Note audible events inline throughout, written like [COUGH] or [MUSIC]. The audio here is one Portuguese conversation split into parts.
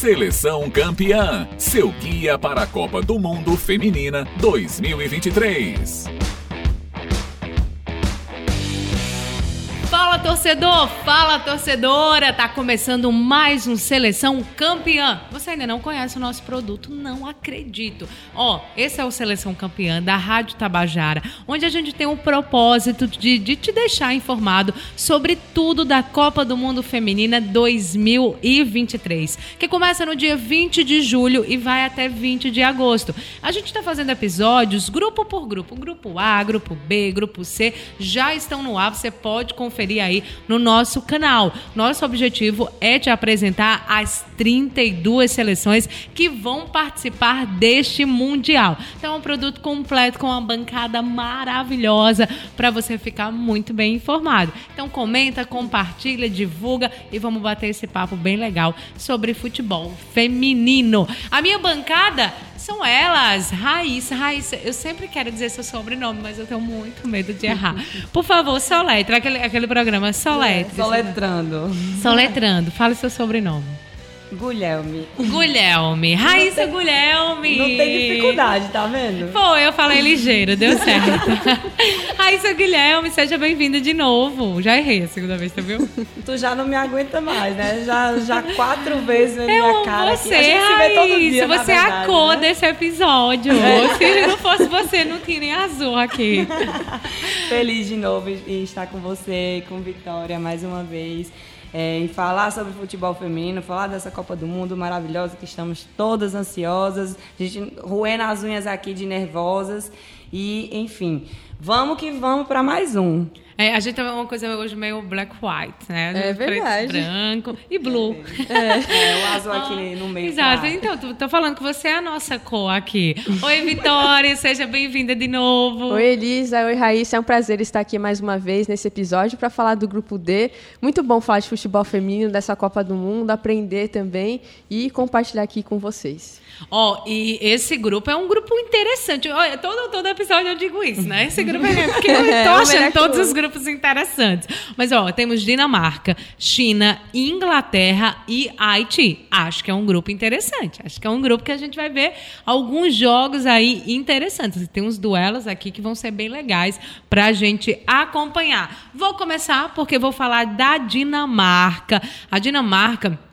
Seleção Campeã, seu guia para a Copa do Mundo Feminina 2023. Torcedor, fala torcedora, tá começando mais um Seleção Campeã. Você ainda não conhece o nosso produto? Não acredito. Ó, esse é o Seleção Campeã da Rádio Tabajara, onde a gente tem o propósito de, de te deixar informado sobre tudo da Copa do Mundo Feminina 2023, que começa no dia 20 de julho e vai até 20 de agosto. A gente tá fazendo episódios grupo por grupo, grupo A, grupo B, grupo C, já estão no ar, você pode conferir aí no nosso canal. Nosso objetivo é te apresentar as 32 seleções que vão participar deste Mundial. Então é um produto completo com uma bancada maravilhosa para você ficar muito bem informado. Então comenta, compartilha, divulga e vamos bater esse papo bem legal sobre futebol feminino. A minha bancada são elas, Raíssa. Raíssa, eu sempre quero dizer seu sobrenome, mas eu tenho muito medo de errar. [LAUGHS] Por favor, soletra, aquele, aquele programa, soletra. É, soletrando. Soletrando, fale seu sobrenome. Guilherme. Guilherme. Raíssa tem, Guilherme. Não tem dificuldade, tá vendo? Foi, eu falei ligeiro, deu certo. [LAUGHS] Raíssa Guilherme, seja bem-vinda de novo. Já errei a segunda vez, tá viu? Tu já não me aguenta mais, né? Já, já quatro vezes na minha cara. Você, aqui. A Raíssa, se você é a cor né? desse episódio. É. Se não fosse você, não tinha nem azul aqui. [LAUGHS] Feliz de novo em estar com você, com Vitória, mais uma vez é, em falar sobre futebol feminino, falar dessa Copa do Mundo maravilhosa que estamos todas ansiosas, a gente roendo as unhas aqui de nervosas e, enfim, vamos que vamos para mais um. É, a gente tem uma coisa hoje meio black white, né? É verdade. Branco e blue. É, é o azul aqui no meio. Exato. Então, tô, tô, falando que você é a nossa cor aqui. Oi, Vitória, [LAUGHS] seja bem-vinda de novo. Oi, Elisa. Oi, Raíssa. É um prazer estar aqui mais uma vez nesse episódio para falar do Grupo D. Muito bom falar de futebol feminino, dessa Copa do Mundo, aprender também e compartilhar aqui com vocês. Ó, oh, e esse grupo é um grupo interessante. Olha, todo, todo episódio eu digo isso, né? Esse grupo é porque [LAUGHS] eu tô achando todos os grupos interessantes. Mas, ó, temos Dinamarca, China, Inglaterra e Haiti. Acho que é um grupo interessante. Acho que é um grupo que a gente vai ver alguns jogos aí interessantes. Tem uns duelos aqui que vão ser bem legais pra gente acompanhar. Vou começar porque vou falar da Dinamarca. A Dinamarca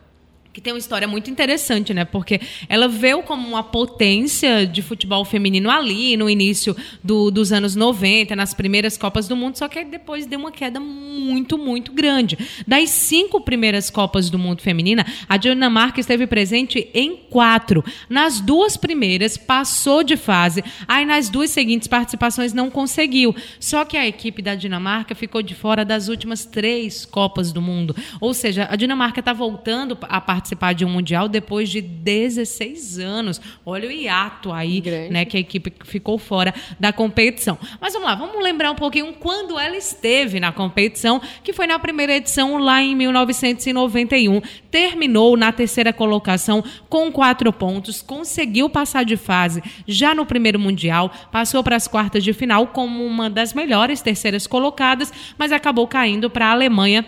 que tem uma história muito interessante, né? Porque ela veio como uma potência de futebol feminino ali no início do, dos anos 90, nas primeiras Copas do Mundo, só que depois deu uma queda muito, muito grande. Das cinco primeiras Copas do Mundo feminina, a Dinamarca esteve presente em quatro. Nas duas primeiras, passou de fase, aí nas duas seguintes participações não conseguiu. Só que a equipe da Dinamarca ficou de fora das últimas três Copas do Mundo. Ou seja, a Dinamarca está voltando a participar participar de um mundial depois de 16 anos. Olha o hiato aí, Grande. né, que a equipe ficou fora da competição. Mas vamos lá, vamos lembrar um pouquinho quando ela esteve na competição, que foi na primeira edição lá em 1991. Terminou na terceira colocação com quatro pontos, conseguiu passar de fase já no primeiro mundial, passou para as quartas de final como uma das melhores terceiras colocadas, mas acabou caindo para a Alemanha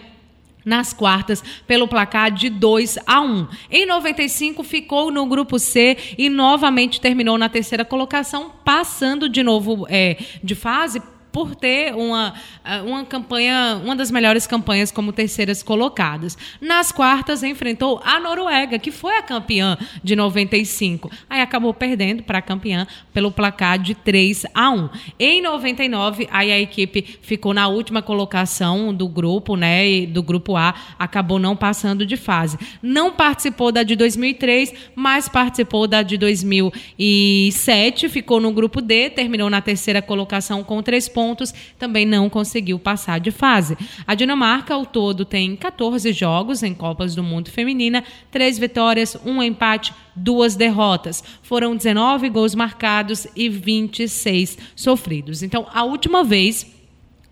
nas quartas pelo placar de 2 a 1. Em 95 ficou no grupo C e novamente terminou na terceira colocação, passando de novo é, de fase por ter uma, eh, uma campanha, uma das melhores campanhas como terceiras colocadas. Nas quartas enfrentou a Noruega, que foi a campeã de 95. Aí acabou perdendo para a campeã pelo placar de 3 a 1. Em 99, aí a equipe ficou na última colocação do grupo, né, do grupo A, acabou não passando de fase. Não participou da de 2003, mas participou da de 2007, ficou no grupo D, terminou na terceira colocação com três pontos pontos, também não conseguiu passar de fase. A Dinamarca, ao todo, tem 14 jogos em Copas do Mundo Feminina, três vitórias, um empate, duas derrotas. Foram 19 gols marcados e 26 sofridos. Então, a última vez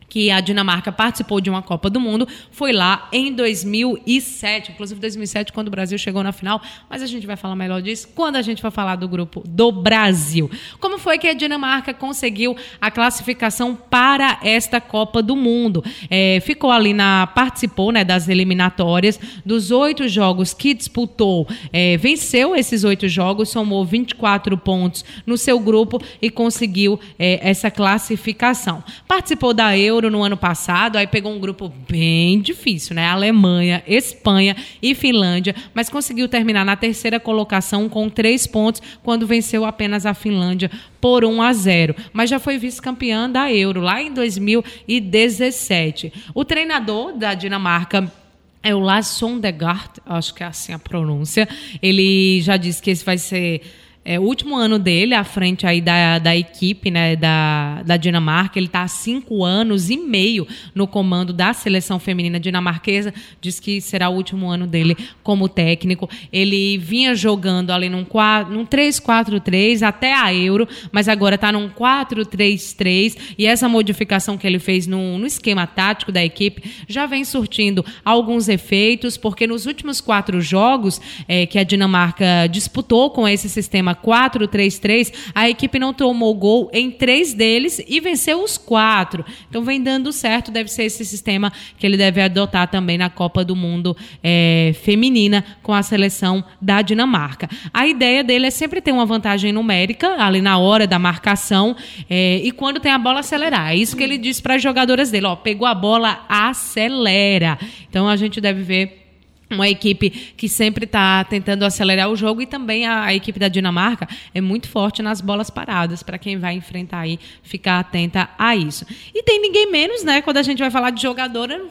que a Dinamarca participou de uma Copa do Mundo foi lá em 2007, inclusive 2007 quando o Brasil chegou na final, mas a gente vai falar melhor disso quando a gente for falar do grupo do Brasil. Como foi que a Dinamarca conseguiu a classificação para esta Copa do Mundo? É, ficou ali na participou, né, das eliminatórias dos oito jogos que disputou, é, venceu esses oito jogos, somou 24 pontos no seu grupo e conseguiu é, essa classificação. Participou da Euro No ano passado, aí pegou um grupo bem difícil, né? Alemanha, Espanha e Finlândia, mas conseguiu terminar na terceira colocação com três pontos, quando venceu apenas a Finlândia por 1 a 0. Mas já foi vice-campeã da Euro lá em 2017. O treinador da Dinamarca é o Lars Sondergaard, acho que é assim a pronúncia. Ele já disse que esse vai ser é, o último ano dele à frente aí da, da equipe né, da, da Dinamarca. Ele está há cinco anos e meio no comando da seleção feminina dinamarquesa. Diz que será o último ano dele como técnico. Ele vinha jogando ali num, num 3-4-3 até a Euro, mas agora está num 4-3-3. E essa modificação que ele fez no, no esquema tático da equipe já vem surtindo alguns efeitos, porque nos últimos quatro jogos é, que a Dinamarca disputou com esse sistema 4-3-3, a equipe não tomou gol em três deles e venceu os quatro. Então vem dando certo, deve ser esse sistema que ele deve adotar também na Copa do Mundo é, feminina com a seleção da Dinamarca. A ideia dele é sempre ter uma vantagem numérica ali na hora da marcação é, e quando tem a bola acelerar. É isso que ele diz para as jogadoras dele, ó, pegou a bola, acelera. Então a gente deve ver uma equipe que sempre está tentando acelerar o jogo e também a, a, equipe da Dinamarca é muito forte nas bolas paradas. Para quem vai enfrentar aí ficar atenta a isso. E tem ninguém menos né? Quando a gente vai falar de jogadora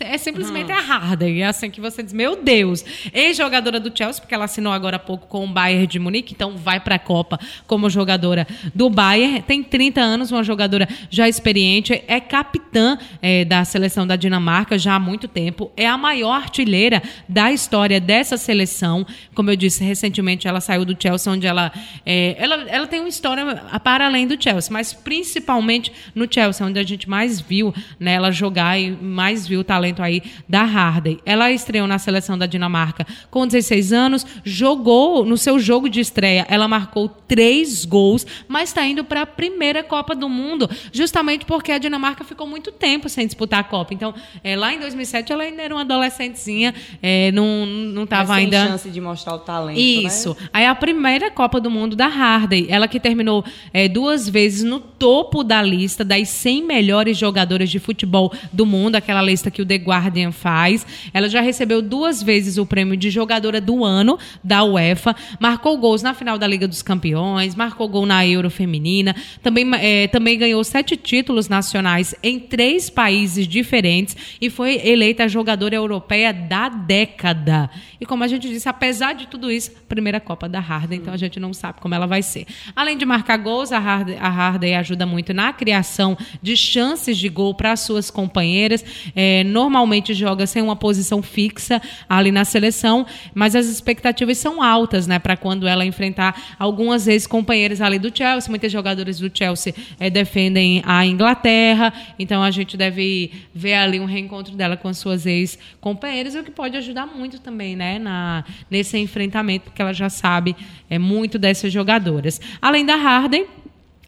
é simplesmente uhum. a Harden. É assim que você diz meu Deus. Ex-jogadora do Chelsea porque ela assinou agora há pouco com o Bayern de Munique então vai para a Copa como jogadora do Bayern. Tem 30 anos uma jogadora já experiente é capitã é, da seleção da Dinamarca já há muito tempo. É a maior artilheira da história dessa seleção. Como eu disse, recentemente ela saiu do Chelsea, onde ela, é, ela, ela tem uma história para além do Chelsea, mas principalmente no Chelsea, onde a gente mais viu né, ela jogar e mais viu o talento aí da Harden. Ela estreou na seleção da Dinamarca com 16 anos, jogou no seu jogo de estreia, ela marcou três gols, mas está indo para a primeira Copa do Mundo, justamente porque a Dinamarca ficou muito tempo sem disputar a Copa. Então, é, lá em 2007 ela ainda era uma adolescentezinha, é, não não estava ainda chance de mostrar o talento. Né? Isso. Né? Aí a primeira Copa do Mundo da Harden, ela que terminou é, duas vezes no topo da lista das 100 melhores jogadoras de futebol do mundo, aquela lista que o The Guardian faz. Ela já recebeu duas vezes o prêmio de jogadora do ano da UEFA, marcou gols na final da Liga dos Campeões, marcou gol na Euro feminina, também é, também ganhou sete títulos nacionais em três países diferentes e foi eleita a jogadora europeia da década. E como a gente disse, apesar de tudo isso, primeira Copa da Harden, então a gente não sabe como ela vai ser. Além de marcar gols, a Harden, a Harden ajuda muito na criação de chances de gol para suas companheiras. É, normalmente joga sem uma posição fixa ali na seleção, mas as expectativas são altas, né, para quando ela enfrentar algumas ex-companheiras ali do Chelsea. Muitos jogadores do Chelsea é, defendem a Inglaterra, então a gente deve ver ali um reencontro dela com as suas ex-companheiras, o que pode ajudar muito também, né, na, nesse enfrentamento, porque ela já sabe é, muito dessas jogadoras. Além da Harden,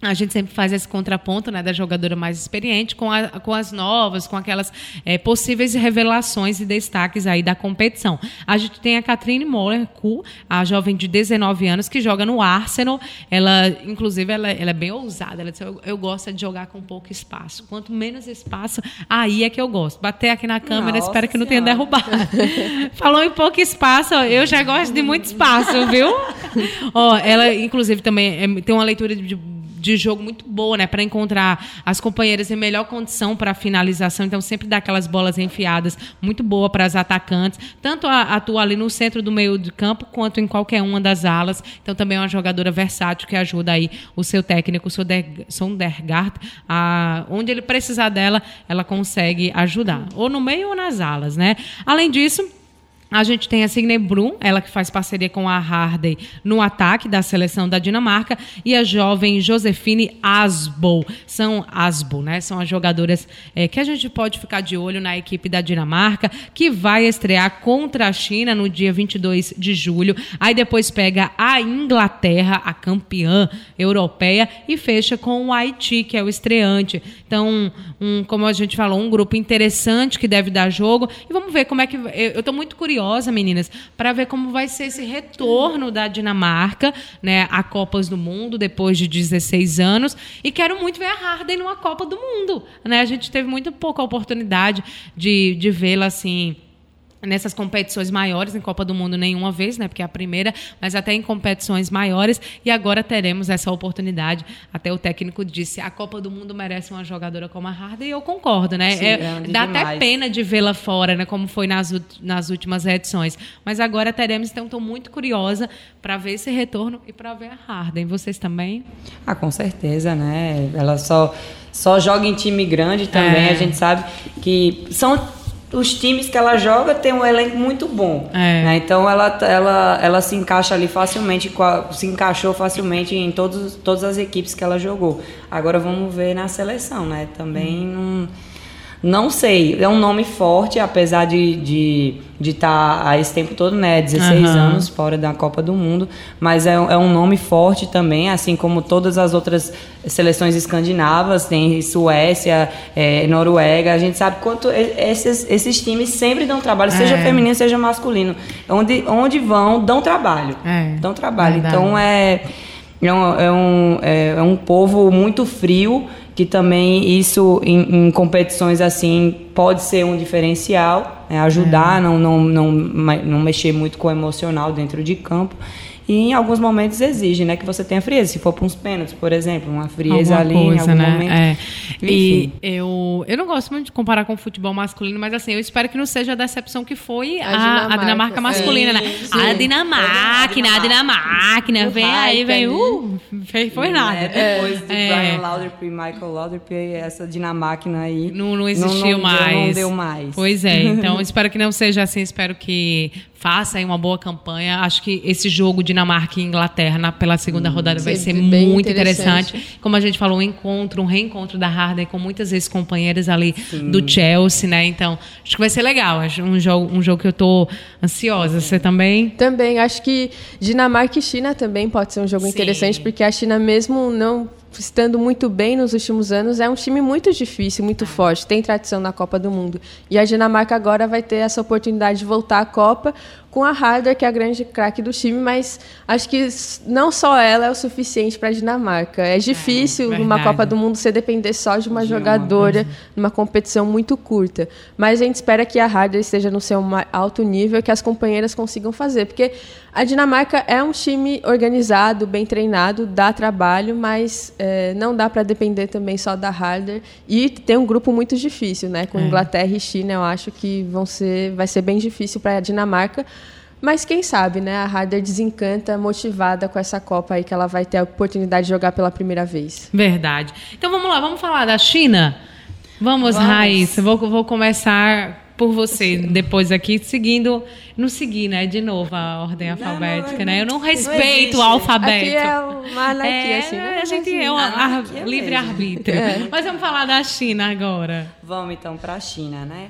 a gente sempre faz esse contraponto né, da jogadora mais experiente com, a, com as novas, com aquelas é, possíveis revelações e destaques aí da competição. A gente tem a Katrine Moller, a jovem de 19 anos, que joga no Arsenal. Ela, inclusive, ela, ela é bem ousada. Ela diz, eu, eu, gosto de jogar com pouco espaço. Quanto menos espaço, aí é que eu gosto. Bater aqui na câmera, Nossa espero que não tenha derrubado. [LAUGHS] Falou em pouco espaço, eu já gosto de muito espaço, viu? Ó, ela, inclusive, também é, tem uma leitura de de jogo muito boa, né? Para encontrar as companheiras em melhor condição para finalização. Então, sempre dá aquelas bolas enfiadas muito boa para as atacantes. Tanto atua ali no centro do meio de campo, quanto em qualquer uma das alas. Então, também é uma jogadora versátil que ajuda aí o seu técnico, o Sondergaard, a, onde ele precisar dela, ela consegue ajudar. Ou no meio ou nas alas, né? Além disso A gente tem a Signe Brum, ela que faz parceria com a Hardy no ataque da seleção da Dinamarca, e a jovem Josefine Asbo. São Asbo, né? São as jogadoras é, que a gente pode ficar de olho na equipe da Dinamarca, que vai estrear contra a China no dia 22 de julho. Aí depois pega a Inglaterra, a campeã europeia, e fecha com o Haiti, que é o estreante. Então, um, como a gente falou, um grupo interessante que deve dar jogo. E vamos ver como é que. Eu estou muito curiosa curiosa, meninas, para ver como vai ser esse retorno da Dinamarca, né, a Copas do Mundo depois de 16 anos, e quero muito ver a Harden numa Copa do Mundo, né? A gente teve muito pouca oportunidade de, de vê-la assim nessas competições maiores, em Copa do Mundo nenhuma vez, né, porque é a primeira, mas até em competições maiores, e agora teremos essa oportunidade. Até o técnico disse, a Copa do Mundo merece uma jogadora como a Harden, e eu concordo, né? Sim, é, é dá demais. até pena de vê-la fora, né, como foi nas, nas últimas edições. Mas agora teremos, então estou muito curiosa para ver esse retorno e para ver a Harden. Vocês também? Ah, com certeza, né? Ela só só joga em time grande também, é. a gente sabe que são os times que ela joga tem um elenco muito bom. É. Né? Então ela, ela, ela se encaixa ali facilmente, se encaixou facilmente em todos, todas as equipes que ela jogou. Agora vamos ver na seleção, né? Também hum. não não sei, é um nome forte, apesar de estar de, de tá esse tempo todo, né? 16 uhum. anos fora da Copa do Mundo, mas é, é, um nome forte também, assim como todas as outras seleções escandinavas, tem Suécia, é, Noruega, a gente sabe quanto esses, esses times sempre dão trabalho, seja é. feminino, seja masculino. Onde, onde vão, dão trabalho. É. Dão trabalho. Verdade. Então é. É um, é, um, é um povo muito frio, que também isso em, em competições assim pode ser um diferencial, né? ajudar, é. não, não, não, não mexer muito com o emocional dentro de campo. E em alguns momentos exige, né, que você tenha frieza. Se for para uns pênaltis, por exemplo, uma frieza Alguma ali coisa, em algum né? momento. É. E eu, eu não gosto muito de comparar com o futebol masculino, mas assim, eu espero que não seja a decepção que foi a, a, Dinamarca, a Dinamarca, masculina, né? Sim. A Dinamarca, a Dinamarca, vem aí, vem, uh, foi, foi nada. É, depois de é. Brian Lauderp e Michael Lauderp, essa Dinamarca aí não, não existiu não, não mais. Deu, não deu mais. Pois é, [LAUGHS] então espero que não seja assim, espero que faça aí uma boa campanha. Acho que esse jogo Dinamarca e Inglaterra pela segunda hum, rodada vai ser muito interessante. interessante. Como a gente falou, um encontro, um reencontro da Harden com muitas vezes companheiras ali Sim. do Chelsea, né? Então, acho que vai ser legal. Acho um jogo, um jogo que eu tô ansiosa. Você também? Também. Acho que Dinamarca e China também pode ser um jogo Sim. interessante, porque a China mesmo não estando muito bem nos últimos anos, é um time muito difícil, muito forte, tem tradição na Copa do Mundo. E a Dinamarca agora vai ter essa oportunidade de voltar à Copa com a Harder, que é a grande craque do time, mas acho que não só ela é o suficiente para a Dinamarca. É difícil é, numa Copa do Mundo você depender só de uma de jogadora uma numa competição muito curta. Mas a gente espera que a Harder esteja no seu alto nível, que as companheiras consigam fazer, porque a Dinamarca é um time organizado, bem treinado, dá trabalho, mas é, não dá para depender também só da Harder. E tem um grupo muito difícil, né? Com é. Inglaterra e China, eu acho que vão ser, vai ser bem difícil para a Dinamarca. Mas quem sabe, né? A Harder desencanta, motivada com essa Copa aí que ela vai ter a oportunidade de jogar pela primeira vez. Verdade. Então vamos lá, vamos falar da China? Vamos, vamos. Raíssa. Vou, vou começar por você depois aqui, seguindo, não seguir, né, de novo a ordem alfabética, não, né? Eu não respeito não o alfabeto. Aqui é uma anarquia, é, assim. A gente é um livre-arbítrio. É. Mas vamos falar da China agora. Vamos então para a China, né?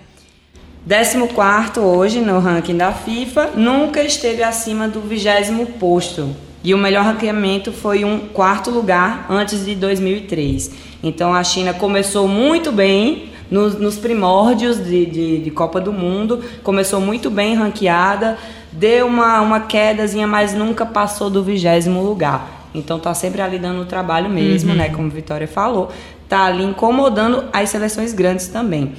14 hoje no ranking da FIFA, nunca esteve acima do vigésimo posto. E o melhor ranqueamento foi um quarto lugar antes de 2003. Então a China começou muito bem nos, nos primórdios de, de, de, Copa do Mundo, começou muito bem ranqueada, deu uma, uma quedazinha, mas nunca passou do vigésimo lugar. Então tá sempre ali dando o trabalho mesmo, uhum. né? Como a Vitória falou, tá ali incomodando as seleções grandes também.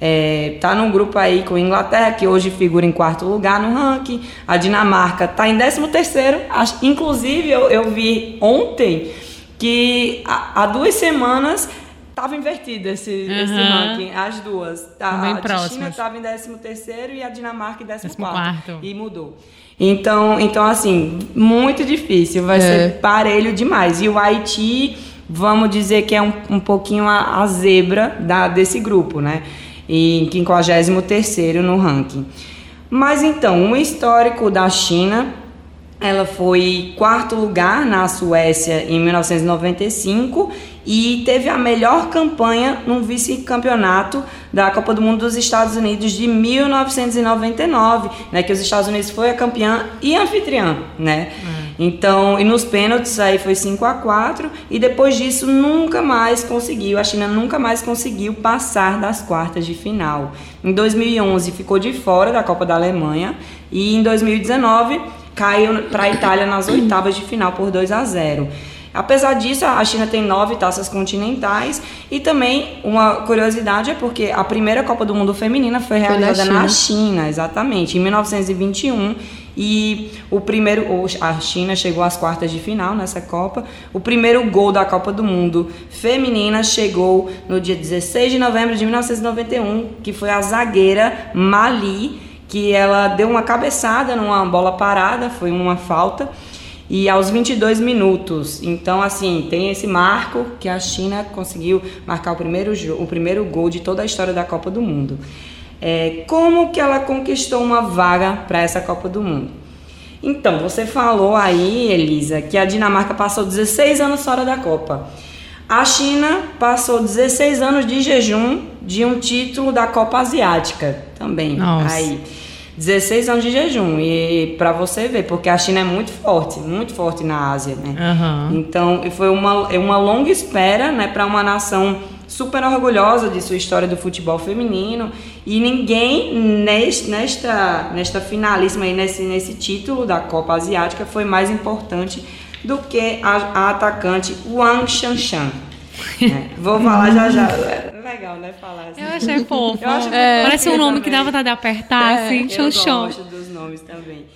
É, tá num grupo aí com a Inglaterra, que hoje figura em quarto lugar no ranking. A Dinamarca tá em décimo terceiro. Inclusive, eu, eu vi ontem que há, há duas semanas estava invertido esse, uhum. esse ranking, as duas. A, a China estava em décimo terceiro e a Dinamarca em décimo, décimo quarto, quarto. E mudou. Então, então, assim, muito difícil. Vai é. ser parelho demais. E o Haiti, vamos dizer que é um, um pouquinho a, a zebra da, desse grupo, né? Em 53 no ranking. Mas então, um histórico da China, ela foi quarto lugar na Suécia em 1995 e teve a melhor campanha no vice-campeonato da Copa do Mundo dos Estados Unidos de 1999, né, que os Estados Unidos foi a campeã e anfitriã, né? Hum. Então, e nos pênaltis aí foi 5 a 4 e depois disso nunca mais conseguiu, a China nunca mais conseguiu passar das quartas de final. Em 2011 ficou de fora da Copa da Alemanha e em 2019 caiu para a Itália nas oitavas de final por 2 a 0. Apesar disso, a China tem nove taças continentais e também uma curiosidade é porque a primeira Copa do Mundo feminina foi realizada foi na, China. na, China. exatamente, em 1921 e o primeiro a China chegou às quartas de final nessa Copa. O primeiro gol da Copa do Mundo feminina chegou no dia 16 de novembro de 1991, que foi a zagueira Mali, que ela deu uma cabeçada numa bola parada, foi uma falta e aos 22 minutos. Então, assim, tem esse marco que a China conseguiu marcar o primeiro, o primeiro gol de toda a história da Copa do Mundo. É, como que ela conquistou uma vaga para essa Copa do Mundo? Então, você falou aí, Elisa, que a Dinamarca passou 16 anos fora da Copa. A China passou 16 anos de jejum de um título da Copa Asiática também. Nossa. Aí. 16 anos de jejum. E para você ver, porque a China é muito forte, muito forte na Ásia, né? Uhum. Então, foi uma, é uma longa espera, né, para uma nação super orgulhosa de sua história do futebol feminino e ninguém neste, nesta nesta finalíssima aí nesse nesse título da Copa Asiática foi mais importante do que a, a atacante Wang Shanshan. É, vou falar já já. É legal, né? Falar assim. Eu achei fofo. Eu acho é, Parece um nome também. que dá vontade de apertar, é, assim, chão chão. Eu gosto dos nomes também.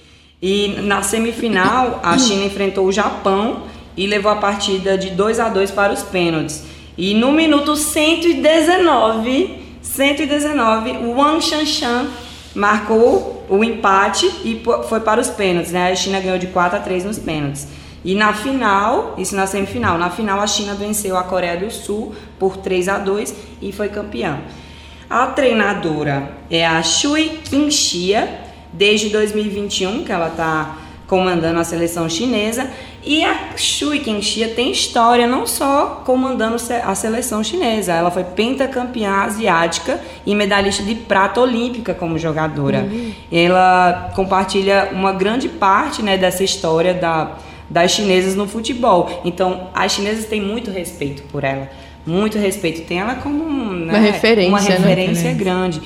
E na semifinal, a China enfrentou o Japão e levou a partida de 2 a 2 para os pênaltis. E no minuto 119, 119, o Wang Shanshan marcou o empate e foi para os pênaltis, né? A China ganhou de 4 a 3 nos pênaltis. E na final, isso na semifinal, na final a China venceu a Coreia do Sul por 3 a 2 e foi campeã. A treinadora é a Shui Qingxia, desde 2021 que ela está comandando a seleção chinesa. E a Shui Qingxia tem história não só comandando a seleção chinesa, ela foi pentacampeã asiática e medalhista de prata olímpica como jogadora. Uhum. Ela compartilha uma grande parte né, dessa história da das chinesas no futebol. Então, as chinesas têm muito respeito por ela. Muito respeito. Tem ela como né, uma referência, uma referência né? grande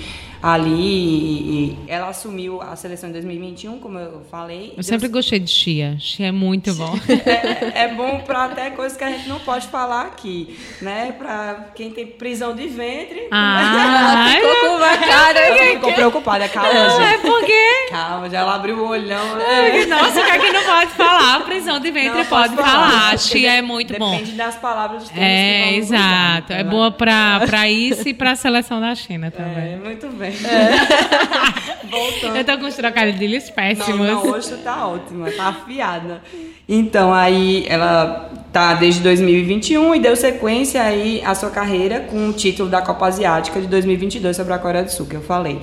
ali. ela assumiu a seleção em 2021, como eu falei. Eu sempre gostei de Chia. Chia é muito bom. [LAUGHS] É, é bom para até coisas que a gente não pode falar aqui, né? Para quem tem prisão de ventre. Ah, [LAUGHS] ela ficou com uma cara. Ela ficou preocupada. Calma, não, gente. É porque. Calma, já ela abriu o olhão. Né? Nossa, o que aqui não pode falar? Prisão de ventre não, pode falar. falar. Chia é muito depende bom. Depende das palavras dos É, exato. Usar, é boa para isso e para a seleção da China também. É, muito bem. É. [LAUGHS] Voltando. Eu tô com os trocadilhos péssimos. Não, não, hoje tá ótima, tá afiada. Então, aí ela tá desde 2021 e deu sequência aí à sua carreira com o título da Copa Asiática de 2022 sobre a Coreia do Sul, que eu falei.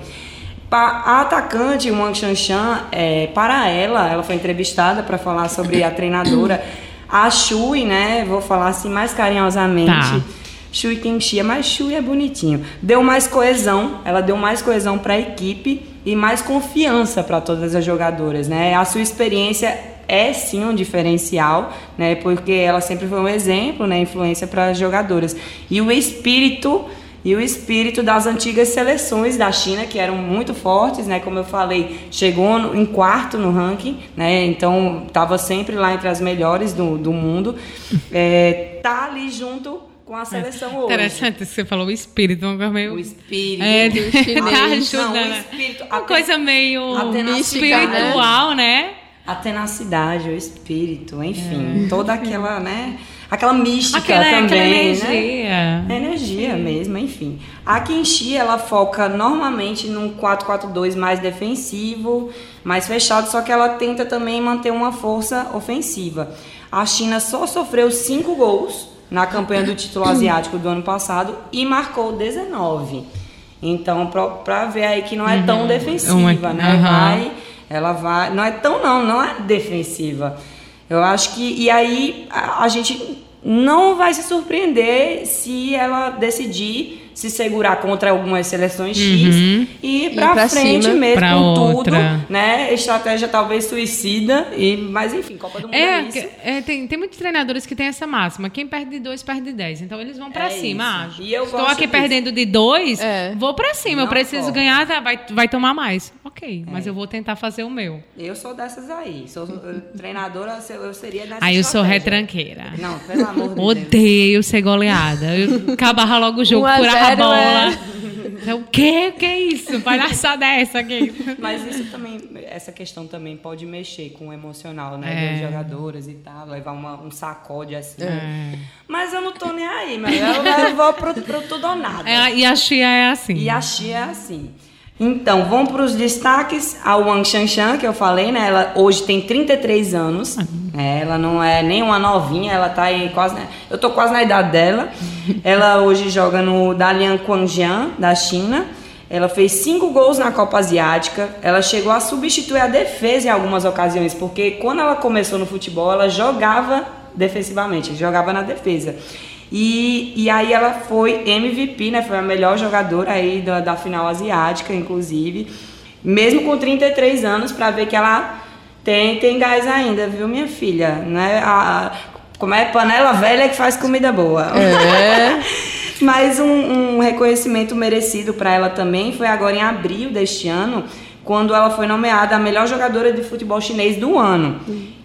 A atacante Wang Shanshan, é, para ela, ela foi entrevistada para falar sobre a treinadora, a Shui, né? Vou falar assim mais carinhosamente. Tá Shui Kenshia, mas Shui é bonitinho. Deu mais coesão, ela deu mais coesão para a equipe e mais confiança para todas as jogadoras, né? A sua experiência é sim um diferencial, né? Porque ela sempre foi um exemplo, né? Influência para as jogadoras. E o espírito e o espírito das antigas seleções da China, que eram muito fortes, né? Como eu falei, chegou no, em quarto no ranking, né? Então estava sempre lá entre as melhores do, do mundo. É, tá ali junto com a seleção é. hoje. Interessante, você falou o espírito, uma coisa meio. O espírito. É, tá [LAUGHS] ajudando. Não, o espírito. Uma coisa meio espiritual, né? A tenacidade, o espírito, enfim, é. toda aquela, né? Aquela mística aquela, também, aquela né? energia. né? Energia Sim. mesmo, enfim. A Kenshi, ela foca normalmente num 4-4-2 mais defensivo, mais fechado, só que ela tenta também manter uma força ofensiva. A China só sofreu cinco gols na campanha do título asiático do ano passado e marcou 19. Então, para ver aí que não é tão uhum. defensiva, uhum. né? Vai, ela vai. Não é tão, não, não é defensiva. Eu acho que. E aí a, a gente não vai se surpreender se ela decidir se segurar contra algumas seleções X uhum. e ir pra, frente cima, mesmo pra com outra. tudo, né? Estratégia talvez suicida, e, mas enfim, Copa do Mundo é, é isso. É, tem, tem muitos treinadores que têm essa máxima, quem perde de dois, perde de dez. Então eles vão pra é cima. Ah, eu estou aqui disso. perdendo de dois, é. vou pra cima. Não eu preciso ganhar, tá, vai, vai tomar mais. Ok, mas é. eu vou tentar fazer o meu. Eu sou dessas aí. Sou treinadora, eu seria dessa Aí eu sou retranqueira. Não, pelo amor de Odeio [LAUGHS] Deus. Odeio ser goleada. Eu acabava logo o jogo por a bola. É... O que? O que é isso? Palhaçada é essa aqui? Mas isso também, essa questão também pode mexer com o emocional, né? É. Das jogadoras e tal, levar uma, um sacode assim. É. Mas eu não tô nem aí, mas eu, eu vou pro, pro tudo ou nada. É, e a Xia é assim. E a Xia é assim. Então, vamos para os destaques. A Wang Shanshan, que eu falei, né? Ela hoje tem 33 anos. É, ela não é nem uma novinha, ela tá aí quase. Né? Eu tô quase na idade dela. [LAUGHS] Ela hoje joga no Dalian Quanjian, da China. Ela fez cinco gols na Copa Asiática. Ela chegou a substituir a defesa em algumas ocasiões, porque quando ela começou no futebol, ela jogava defensivamente, jogava na defesa. E, e aí ela foi MVP, né? Foi a melhor jogadora aí da, da final asiática, inclusive. Mesmo com 33 anos, para ver que ela tem, tem gás ainda, viu, minha filha? Né? A, como é panela velha que faz comida boa. É. [LAUGHS] Mas um, um reconhecimento merecido para ela também foi agora em abril deste ano, quando ela foi nomeada a melhor jogadora de futebol chinês do ano.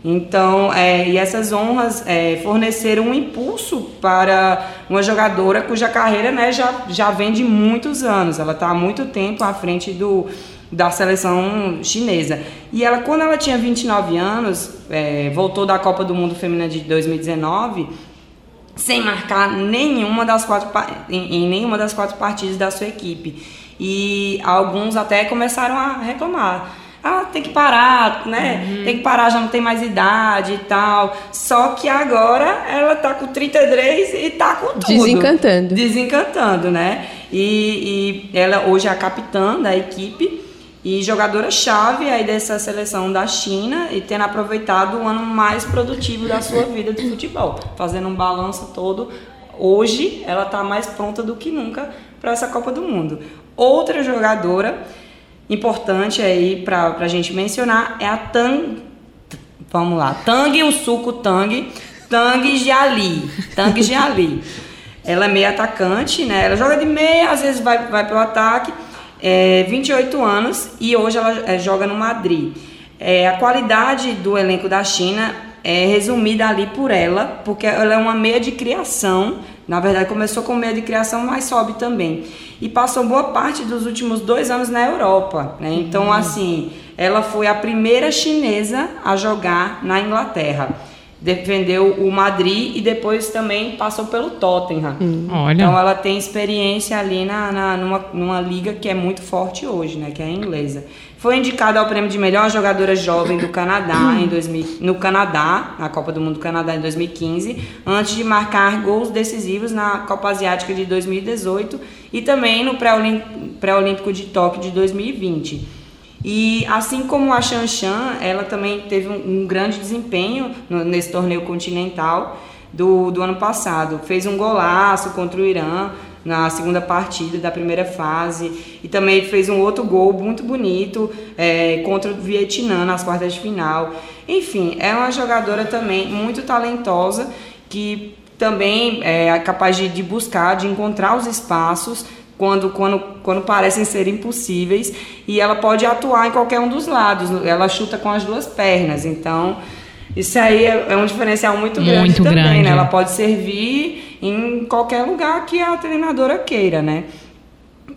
Então, é, e essas honras é, forneceram um impulso para uma jogadora cuja carreira né, já, já vem de muitos anos. Ela está há muito tempo à frente do, da seleção chinesa. E ela, quando ela tinha 29 anos, é, voltou da Copa do Mundo Feminina de 2019 sem marcar nenhuma das quatro, em, em nenhuma das quatro partidas da sua equipe. E alguns até começaram a reclamar. Ah, tem que parar, né? Uhum. Tem que parar, já não tem mais idade e tal. Só que agora ela tá com 33 e tá com tudo. Desencantando. Desencantando, né? E, e ela hoje é a capitã da equipe e jogadora-chave aí dessa seleção da China e tendo aproveitado o ano mais produtivo da sua vida de futebol, fazendo um balanço todo. Hoje ela está mais pronta do que nunca para essa Copa do Mundo. Outra jogadora importante aí para a gente mencionar é a Tang. Vamos lá, Tang o suco Tang, Tang Jiali, Tang Jiali. Ela é meia atacante, né? Ela joga de meia, às vezes vai, vai para o ataque. É, 28 anos e hoje ela é, joga no Madrid. É, a qualidade do elenco da China é resumida ali por ela, porque ela é uma meia de criação. Na verdade, começou com meia de criação, mas sobe também e passou boa parte dos últimos dois anos na Europa. Né? Então, uhum. assim, ela foi a primeira chinesa a jogar na Inglaterra. Defendeu o Madrid e depois também passou pelo Tottenham. Uhum. Então ela tem experiência ali na, na, numa, numa liga que é muito forte hoje, né? Que é a inglesa. Foi indicada ao prêmio de melhor jogadora jovem do Canadá em 2000, no Canadá, na Copa do Mundo do Canadá em 2015, antes de marcar gols decisivos na Copa Asiática de 2018 e também no Pré-Olímpico de Tóquio de 2020. E assim como a Chan, ela também teve um, um grande desempenho no, nesse torneio continental do, do ano passado. Fez um golaço contra o Irã, na segunda partida da primeira fase e também fez um outro gol muito bonito é, contra o Vietnã nas quartas de final. Enfim, é uma jogadora também muito talentosa que também é capaz de, de buscar, de encontrar os espaços quando, quando, quando parecem ser impossíveis e ela pode atuar em qualquer um dos lados. Ela chuta com as duas pernas, então isso aí é, é um diferencial muito grande muito também, grande. né? Ela pode servir em qualquer lugar que a treinadora queira, né?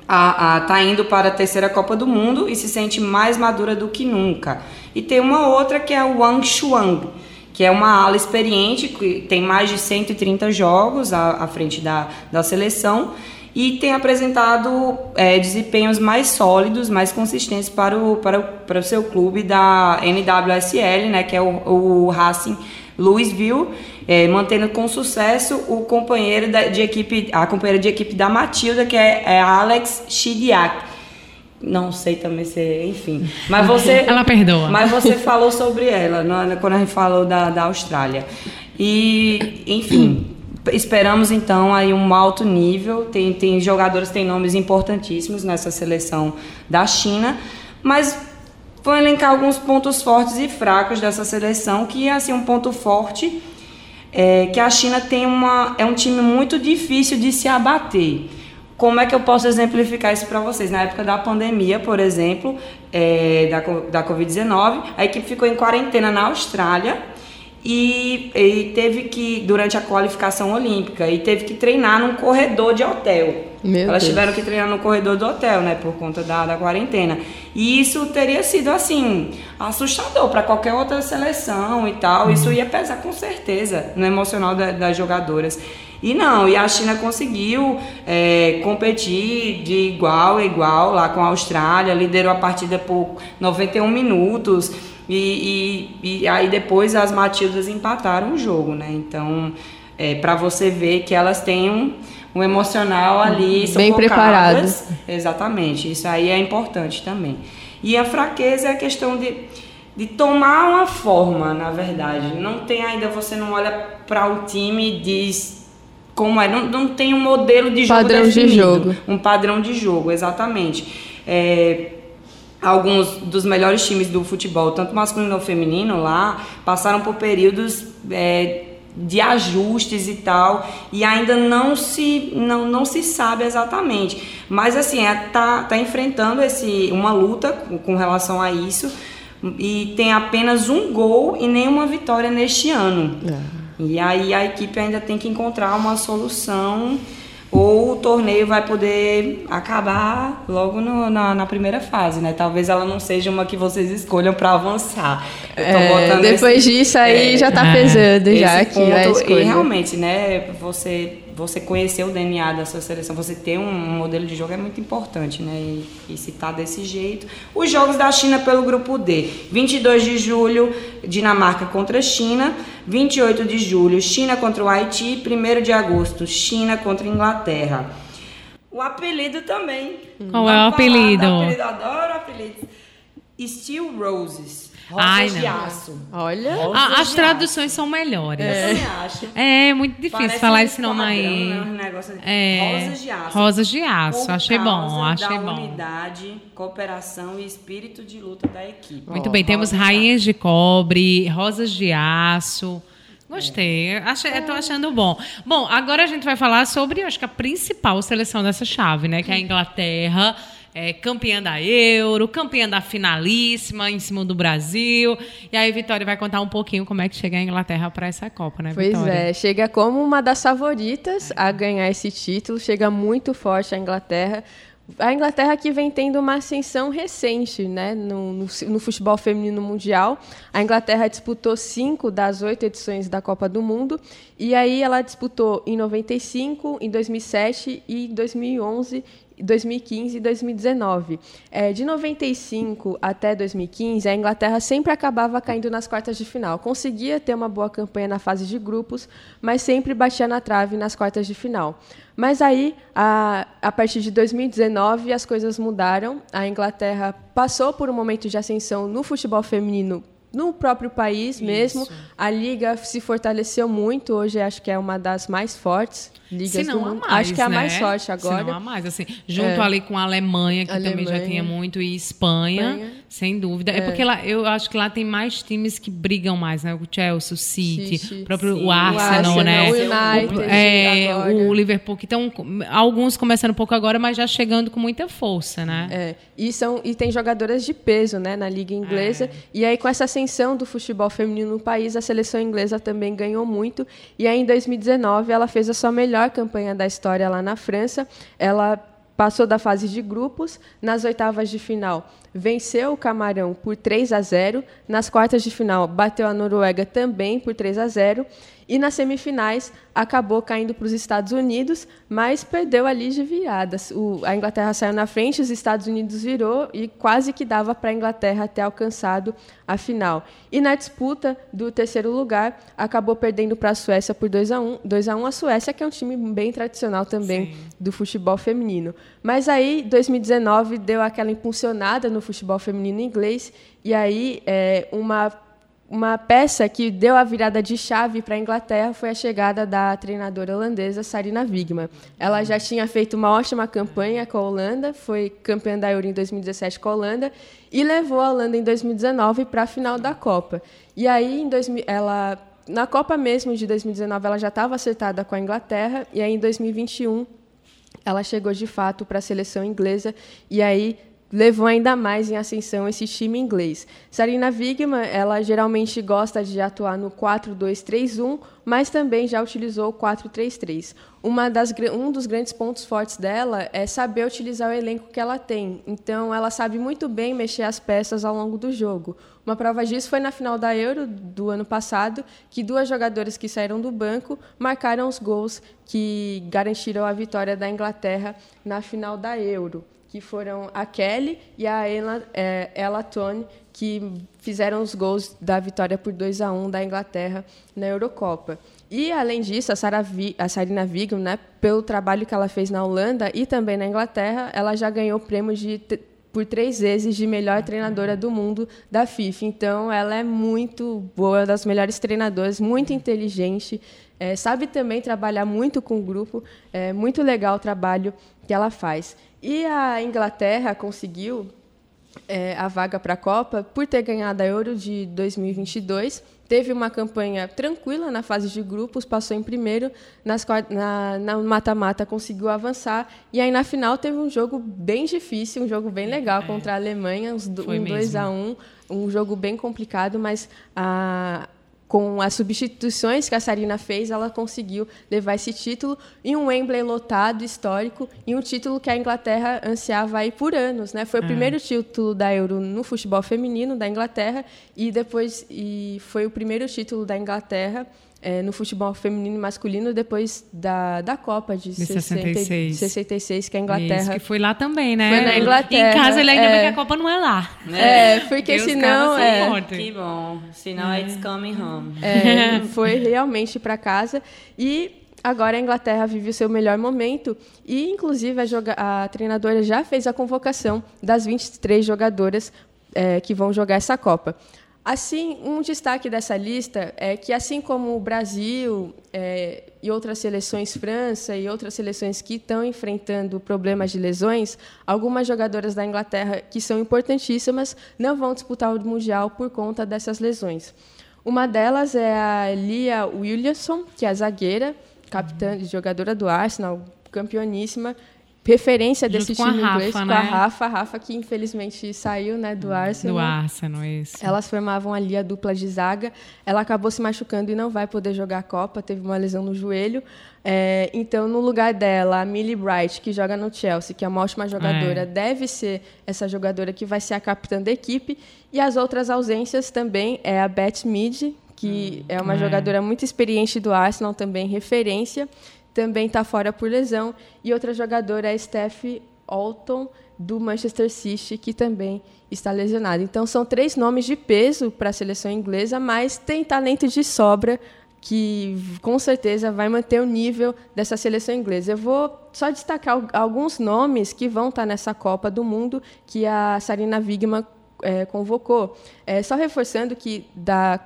A, a, tá indo para a terceira Copa do Mundo e se sente mais madura do que nunca. E tem uma outra que é o Wang Shuang, que é uma ala experiente, que tem mais de 130 jogos à, à frente da, da seleção e tem apresentado é, desempenhos mais sólidos, mais consistentes para o, para o, para o seu clube da NWSL, né, que é o, o Racing Louisville. é, mantendo com sucesso o companheiro da, de equipe, a companheira de equipe da Matilda, que é, é Alex Chidiak. Não sei também se, enfim. Mas você. [LAUGHS] ela perdoa. Mas você falou sobre ela é? quando a gente falou da, da Austrália. E, enfim, esperamos então aí um alto nível. Tem, tem jogadores têm nomes importantíssimos nessa seleção da China, mas vou elencar alguns pontos fortes e fracos dessa seleção, que é assim um ponto forte é que a China tem uma é um time muito difícil de se abater. Como é que eu posso exemplificar isso para vocês? Na época da pandemia, por exemplo, é, da, da Covid-19, a equipe ficou em quarentena na Austrália e, e, teve que, durante a qualificação olímpica, e teve que treinar num corredor de hotel. Meu Elas Deus. tiveram que treinar no corredor do hotel, né, por conta da, da quarentena. E isso teria sido, assim, assustador para qualquer outra seleção e tal. Uhum. Isso ia pesar com certeza no emocional da, das jogadoras. E não, e a China conseguiu é, competir de igual a igual lá com a Austrália, liderou a partida por 91 minutos. E, e, e aí depois as Matildas empataram o jogo, né? Então, é, para você ver que elas têm um, um emocional ali bem preparado. Exatamente, isso aí é importante também. E a fraqueza é a questão de, de tomar uma forma, na verdade. Não tem ainda, você não olha para o time e diz como é, não, não tem um modelo de jogo padrão definido, de jogo. um padrão de jogo, exatamente. É, alguns dos melhores times do futebol, tanto masculino ou feminino, lá passaram por períodos é, de ajustes e tal, e ainda não se, não, não se sabe exatamente. Mas assim, é, tá, tá enfrentando esse, uma luta com, com relação a isso, e tem apenas um gol e nenhuma vitória neste ano. É. E aí a equipe ainda tem que encontrar uma solução ou o torneio vai poder acabar logo no, na, na, primeira fase, né? Talvez ela não seja uma que vocês escolham para avançar. É, depois esse, disso aí é, já tá pesando já aqui a escolha. E realmente, né? Você você conhecer o DNA da sua seleção, você ter um modelo de jogo é muito importante, né? E, e se tá desse jeito. Os jogos da China pelo grupo D: 22 de julho, Dinamarca contra a China, 28 de julho, China contra o Haiti, 1 de agosto, China contra a Inglaterra. O apelido também. Qual é o apelido? apelido? Adoro apelido. Steel Roses. Rosas Ai, de aço. Olha. Ah, as traduções aço. são melhores. É. Eu acho. É muito difícil Parece falar esse nome aí. Né? Um negócio é. Rosas de aço. Rosas de aço. Achei bom, achei da bom. unidade, cooperação e espírito de luta da equipe. Muito oh, bem, temos rainhas de, de cobre, rosas de aço. Gostei, achei, estou achando bom. Bom, agora a gente vai falar sobre, acho que a principal seleção dessa chave, né? Que é a Inglaterra é, campeã da Euro, campeã da finalíssima em cima do Brasil. E aí, Vitória vai contar um pouquinho como é que chega a Inglaterra para essa Copa, né, Vitória? Pois é, chega como uma das favoritas a ganhar esse título, chega muito forte a Inglaterra. A Inglaterra que vem tendo uma ascensão recente né, no, no, no, futebol feminino mundial. A Inglaterra disputou cinco das oito edições da Copa do Mundo. E aí ela disputou em 95, em 2007 e 2011 2015 e 2019. É, de 95 até 2015, a Inglaterra sempre acabava caindo nas quartas de final. Conseguia ter uma boa campanha na fase de grupos, mas sempre batia na trave nas quartas de final. Mas aí, a, a partir de 2019, as coisas mudaram. A Inglaterra passou por um momento de ascensão no futebol feminino no próprio país Isso. mesmo. A liga se fortaleceu muito. Hoje acho que é uma das mais fortes ligas Se não do mundo. Mais, acho que é a né? mais forte agora. Se não a mais, assim, junto é. ali com a Alemanha, que Alemanha. também já tinha muito, e Espanha, Espanha. sem dúvida. É. é. porque lá, eu acho que lá tem mais times que brigam mais, né? O Chelsea, o City, City. o próprio Sim. o Arsenal, o né? O United, o, é, o Liverpool, que estão alguns começando um pouco agora, mas já chegando com muita força, né? É. E, são, e tem jogadoras de peso, né, na liga inglesa. É. E aí com essa ascensão do futebol feminino no país, a seleção inglesa também ganhou muito. E aí em 2019 ela fez a sua melhor melhor campanha da história lá na França. Ela passou da fase de grupos, nas oitavas de final venceu o Camarão por 3 a 0, nas quartas de final bateu a Noruega também por 3 a 0 E nas semifinais acabou caindo para os Estados Unidos, mas perdeu ali de viradas. O, a Inglaterra saiu na frente, os Estados Unidos virou e quase que dava para a Inglaterra ter alcançado a final. E na disputa do terceiro lugar, acabou perdendo para a Suécia por 2 a 1 2 a 1 a Suécia, que é um time bem tradicional também Sim. do futebol feminino. Mas aí, 2019, deu aquela impulsionada no futebol feminino inglês, e aí é, uma uma peça que deu a virada de chave para a Inglaterra foi a chegada da treinadora holandesa Sarina Wigman. Ela já tinha feito uma ótima campanha com a Holanda, foi campeã da Euro em 2017 com a Holanda e levou a Holanda em 2019 para a final da Copa. E aí, em 2000, ela, na Copa mesmo de 2019, ela já estava acertada com a Inglaterra e aí em 2021 ela chegou de fato para a seleção inglesa e aí levou ainda mais em ascensão esse time inglês. Sarina Wigman, ela geralmente gosta de atuar no 4-2-3-1, mas também já utilizou o 4-3-3. um dos grandes pontos fortes dela é saber utilizar o elenco que ela tem. Então, ela sabe muito bem mexer as peças ao longo do jogo. Uma prova disso foi na final da Euro do ano passado, que duas jogadoras que saíram do banco marcaram os gols que garantiram a vitória da Inglaterra na final da Euro que foram a Kelly e a Ella, é, Ella Tone, que fizeram os gols da vitória por 2 a 1 da Inglaterra na Eurocopa. E, além disso, a, Sarah Vi, a Sarina Vigam, né, pelo trabalho que ela fez na Holanda e também na Inglaterra, ela já ganhou o prêmio de por três vezes de melhor treinadora do mundo da FIFA. Então, ela é muito boa, das melhores treinadoras, muito inteligente, é, sabe também trabalhar muito com o grupo. É muito legal o trabalho que ela faz. E a Inglaterra conseguiu é, a vaga para a Copa por ter ganhado a Euro de 2022. Teve uma campanha tranquila na fase de grupos, passou em primeiro, nas, na mata-mata conseguiu avançar. E aí na final teve um jogo bem difícil, um jogo bem legal é. contra a Alemanha, uns, um 2 a 1 um, um jogo bem complicado, mas a, com as substituições que a Sarina fez, ela conseguiu levar esse título em um Wembley lotado, histórico, e um título que a Inglaterra ansiava aí por anos. Né? Foi o é. primeiro título da Euro no futebol feminino da Inglaterra e depois e foi o primeiro título da Inglaterra é, no futebol feminino e masculino depois da, da Copa de, de 66. 66, que a Inglaterra. Isso, que foi lá também, né? Foi na Inglaterra. Em casa ele ainda é. bem que a Copa não é lá. É, porque Deus senão. É, que bom. Senão é. it's coming home. É, foi realmente para casa. E agora a Inglaterra vive o seu melhor momento e, inclusive, a, joga a treinadora já fez a convocação das 23 jogadoras é, que vão jogar essa Copa. Assim, um destaque dessa lista é que, assim como o Brasil é, e outras seleções, França e outras seleções que estão enfrentando problemas de lesões, algumas jogadoras da Inglaterra, que são importantíssimas, não vão disputar o Mundial por conta dessas lesões. Uma delas é a Lia Williamson, que é a zagueira, capitã, jogadora do Arsenal, campeoníssima, referência Junto desse time Rafa, inglês, né? com a Rafa, a Rafa que infelizmente saiu né, do Arsenal. Do Arsenal, isso. Elas formavam ali a dupla de zaga. Ela acabou se machucando e não vai poder jogar a Copa, teve uma lesão no joelho. É, então, no lugar dela, a Millie Bright, que joga no Chelsea, que é uma ótima jogadora, é. deve ser essa jogadora que vai ser a capitã da equipe. E as outras ausências também é a Beth Mead, que hum, é uma é. jogadora muito experiente do Arsenal, também referência também está fora por lesão. E outra jogadora é Steph Alton, do Manchester City, que também está lesionada. Então, são três nomes de peso para a seleção inglesa, mas tem talento de sobra que com certeza vai manter o nível dessa seleção inglesa. Eu vou só destacar alguns nomes que vão estar nessa Copa do Mundo que a Sarina Wigman é, convocou. É, só reforçando que da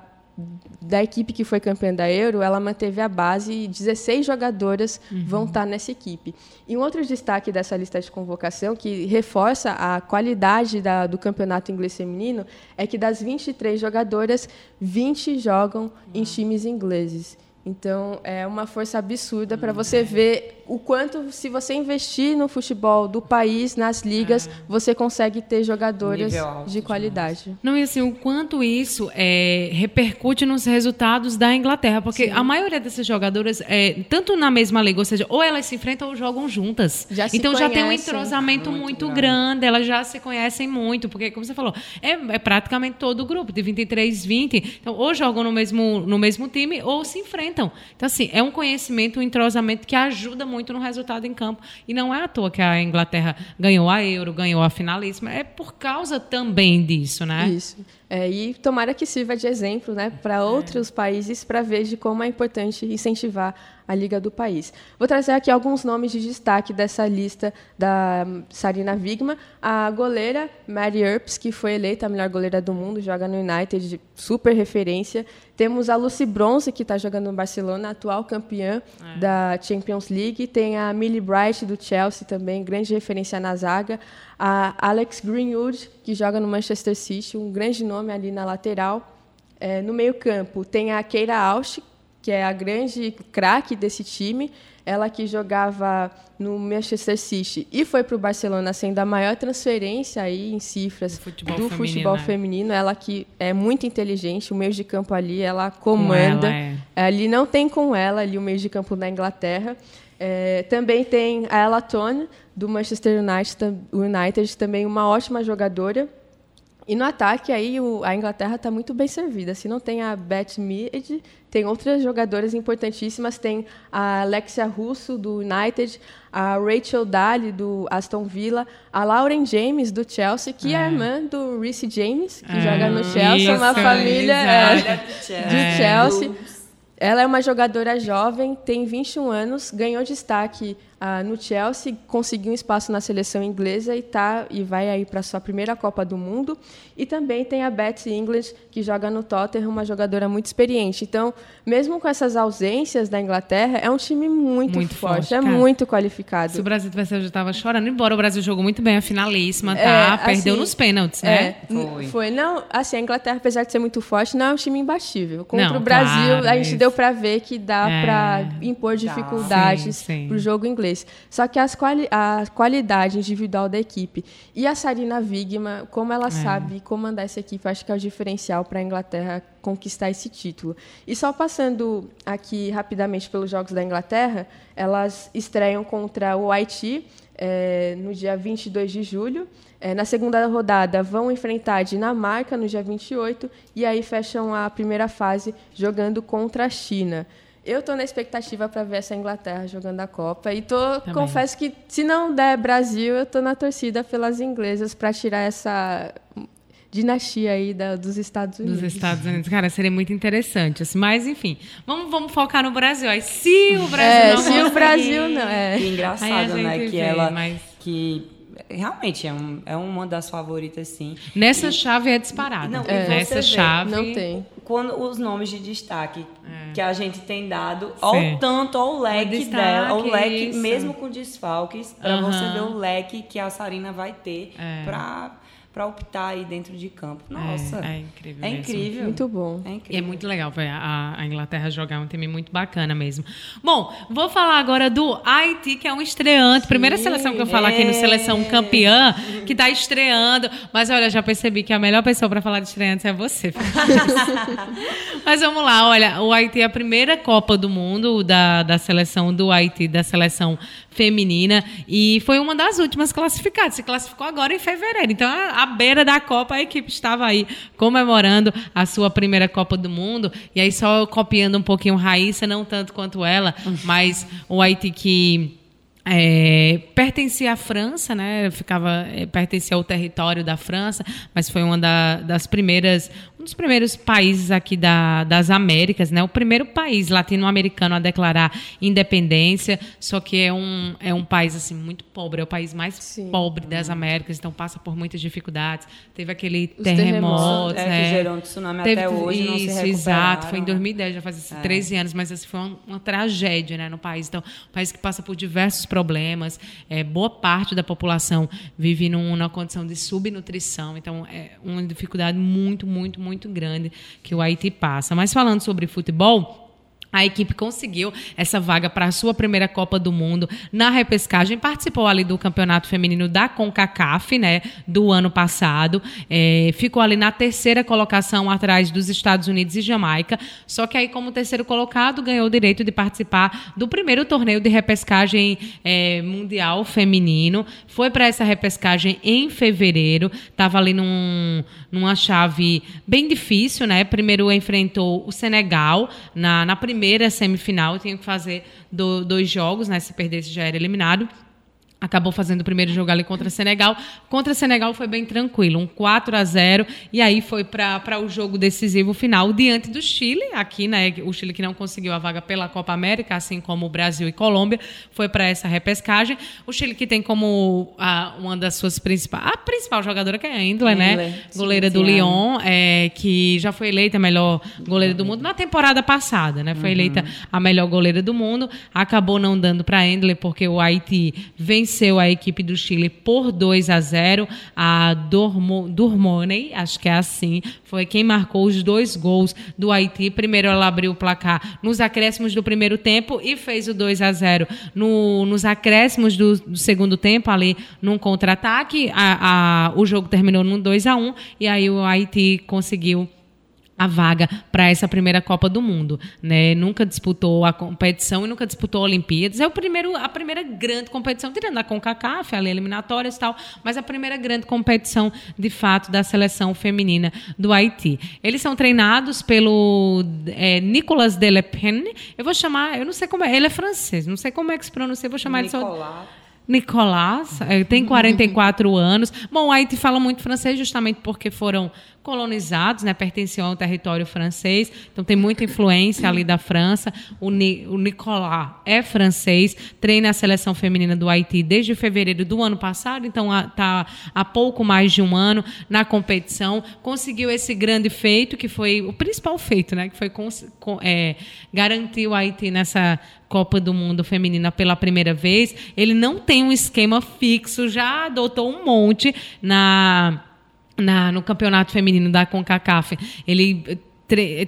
da equipe que foi campeã da Euro, ela manteve a base e 16 jogadoras uhum. vão estar nessa equipe. E um outro destaque dessa lista de convocação, que reforça a qualidade da, do campeonato inglês feminino, é que das 23 jogadoras, 20 jogam uhum. em times ingleses. Então, é uma força absurda para você ver o quanto, se você investir no futebol do país, nas ligas, é. você consegue ter jogadoras de qualidade. Demais. Não, e assim, o quanto isso é, repercute nos resultados da Inglaterra, porque Sim. a maioria dessas jogadoras, é, tanto na mesma liga, ou seja, ou elas se enfrentam ou jogam juntas. Já então já tem um entrosamento muito, muito grande. grande. elas já se conhecem muito, porque, como você falou, é, é praticamente todo o grupo, de 23, 20. Então, ou jogam no mesmo, no mesmo time, ou se enfrentam enfrentam. Então, assim, é um conhecimento, um entrosamento que ajuda muito no resultado em campo. E não é à toa que a Inglaterra ganhou a Euro, ganhou a finalíssima. É por causa também disso, né? Isso. É, e tomara que sirva de exemplo né, para outros é. países para ver de como é importante incentivar a liga do país. Vou trazer aqui alguns nomes de destaque dessa lista da Sarina Wigman. A goleira Mary Earps, que foi eleita a melhor goleira do mundo, joga no United, super referência. Temos a Lucy Bronze, que está jogando no Barcelona, atual campeã é. da Champions League. Tem a Millie Bright, do Chelsea, também, grande referência na zaga. A Alex Greenwood, que joga no Manchester City, um grande nome ali na lateral. É, no meio-campo, tem a Keira Ausch, que é a grande craque desse time. Ela que jogava no Manchester City e foi para o Barcelona, sendo a maior transferência aí em cifras futebol do feminino, futebol né? feminino. Ela que é muito inteligente, o meio de campo ali ela comanda. Ela é. Ali não tem com ela ali o meio de campo da Inglaterra. É, também tem a Ella Tone, do Manchester United, United, também uma ótima jogadora. E no ataque, aí o, a Inglaterra está muito bem servida. Se não tem a Beth Mead, tem outras jogadoras importantíssimas. Tem a Alexia Russo, do United, a Rachel Daly, do Aston Villa, a Lauren James, do Chelsea, que é, é a irmã do Reece James, que é, joga no Chelsea, isso, uma família é, do Chelsea. Ela é uma jogadora jovem, tem 21 anos, ganhou destaque ah, no Chelsea, conseguiu um espaço na seleção inglesa e, tá, e vai aí para sua primeira Copa do Mundo. E também tem a Betsy English, que joga no Tottenham, uma jogadora muito experiente. Então, mesmo com essas ausências da Inglaterra, é um time muito, muito forte, forte é muito qualificado. Se o Brasil tivesse, eu já estava chorando, embora o Brasil jogou muito bem a finalíssima, tá? É, Perdeu assim, nos pênaltis, né? É, foi. foi. Não, assim, a Inglaterra, apesar de ser muito forte, não é um time imbatível. Contra não, o Brasil, claro, a gente deu para ver que dá é, para impor dificuldades para o jogo inglês inglês. Só que as quali a qualidade individual da equipe e a Sarina Wigman, como ela é. sabe comandar essa equipe, acho que é o diferencial para a Inglaterra conquistar esse título. E só passando aqui rapidamente pelos jogos da Inglaterra, elas estreiam contra o Haiti é, no dia 22 de julho. É, na segunda rodada, vão enfrentar a Dinamarca no dia 28 e aí fecham a primeira fase jogando contra a China. Eu estou na expectativa para ver essa Inglaterra jogando a Copa. E tô, confesso que, se não der Brasil, eu estou na torcida pelas inglesas para tirar essa dinastia aí da, dos Estados Unidos. Dos Estados Unidos. Cara, seria muito interessante. Assim, mas, enfim, vamos, vamos focar no Brasil. Aí, se o Brasil é, não se o Brasil não... É. Que engraçado, né? Que vê, ela... Mas... Que realmente é, um, é uma das favoritas, sim. Nessa e, chave é disparada. Não, é. Nessa chave. Não tem. Quando os nomes de destaque é. que a gente tem dado, ao tanto ao leque destaque, dela, ao leque, isso. mesmo com desfalques, para uhum. você ver o leque que a Sarina vai ter é. para para optar aí dentro de campo. É, Nossa, é, é incrível. É mesmo. incrível. Muito bom. É incrível. E é muito legal ver a, a, Inglaterra jogar um time muito bacana mesmo. Bom, vou falar agora do Haiti, que é um estreante. Sim, Primeira seleção que eu falo é. aqui no Seleção Campeã, que está estreando. Mas olha, já percebi que a melhor pessoa para falar de estreantes é você. [LAUGHS] Mas vamos lá, olha, o Haiti é a primeira Copa do Mundo da, da seleção do Haiti, da seleção feminina, e foi uma das últimas classificadas. Se classificou agora em fevereiro. Então, à beira da Copa, a equipe estava aí comemorando a sua primeira Copa do Mundo. E aí, só copiando um pouquinho Raíssa, não tanto quanto ela, [LAUGHS] mas o Haiti que é, pertencia à França, né? Ficava é, pertencia ao território da França, mas foi uma da, das primeiras, dos primeiros países aqui da, das Américas, né? O primeiro país latino-americano a declarar independência, só que é um, é um país assim muito pobre, é o país mais Sim. pobre das Américas, então passa por muitas dificuldades. Teve aquele Os terremoto, é, né? que gerou um tsunami Teve, até hoje, isso, não se Exato, foi em 2010, já faz é. 13 anos, mas assim, foi uma, uma tragédia, né, no país. Então, um país que passa por diversos problemas. É, boa parte da população vive num, numa condição de subnutrição. Então, é uma dificuldade muito, muito, muito grande que o Haiti passa. Mas falando sobre futebol a equipe conseguiu essa vaga para a sua primeira Copa do Mundo na repescagem. Participou ali do campeonato feminino da CONCACAF, né, do ano passado. É, ficou ali na terceira colocação atrás dos Estados Unidos e Jamaica. Só que aí, como terceiro colocado, ganhou o direito de participar do primeiro torneio de repescagem é, mundial feminino. Foi para essa repescagem em fevereiro. Estava ali num, numa chave bem difícil, né? Primeiro enfrentou o Senegal na, na primeira primeira semifinal, tinha que fazer do, dois jogos, né? Se perdesse já era eliminado. Acabou fazendo o primeiro jogo ali contra Senegal. Contra Senegal foi bem tranquilo, um 4 a 0 E aí foi para o jogo decisivo final diante do Chile. Aqui, né? O Chile que não conseguiu a vaga pela Copa América, assim como o Brasil e Colômbia, foi para essa repescagem. O Chile que tem como a, uma das suas principais. A principal jogadora que é a Endler, né? Goleira do Lyon, é, que já foi eleita a melhor goleira do mundo na temporada passada, né? Foi uhum. eleita a melhor goleira do mundo. Acabou não dando para Endler porque o Haiti venceu venceu a equipe do Chile por 2 a 0. A Dormo, acho que é assim, foi quem marcou os dois gols do Haiti. Primeiro ela abriu o placar nos acréscimos do primeiro tempo e fez o 2 a 0 no, nos acréscimos do, do segundo tempo, ali num contra-ataque. o jogo terminou num 2 a 1 e aí o Haiti conseguiu a vaga para essa primeira Copa do Mundo, né? Nunca disputou a competição e nunca disputou Olimpíadas. É o primeiro, a primeira grande competição, tirando a CONCACAF, ali eliminatórias e tal, mas a primeira grande competição de fato da seleção feminina do Haiti. Eles são treinados pelo é, Nicolas Delepene. Eu vou chamar, eu não sei como é, ele é francês, não sei como é que se pronuncia, vou chamar Nicolas. ele só Nicolás, é, tem [LAUGHS] 44 anos. Bom, o Haiti fala muito francês justamente porque foram colonizados, né, pertenciam ao território francês, então tem muita influência ali da França. O, Ni, o Nicolas é francês, treina a seleção feminina do Haiti desde fevereiro do ano passado, então está há pouco mais de um ano na competição. Conseguiu esse grande feito, que foi o principal feito, né, que foi é, garantir o Haiti nessa Copa do Mundo Feminina pela primeira vez. Ele não tem um esquema fixo, já adotou um monte na na, no campeonato feminino da CONCACAF. Ele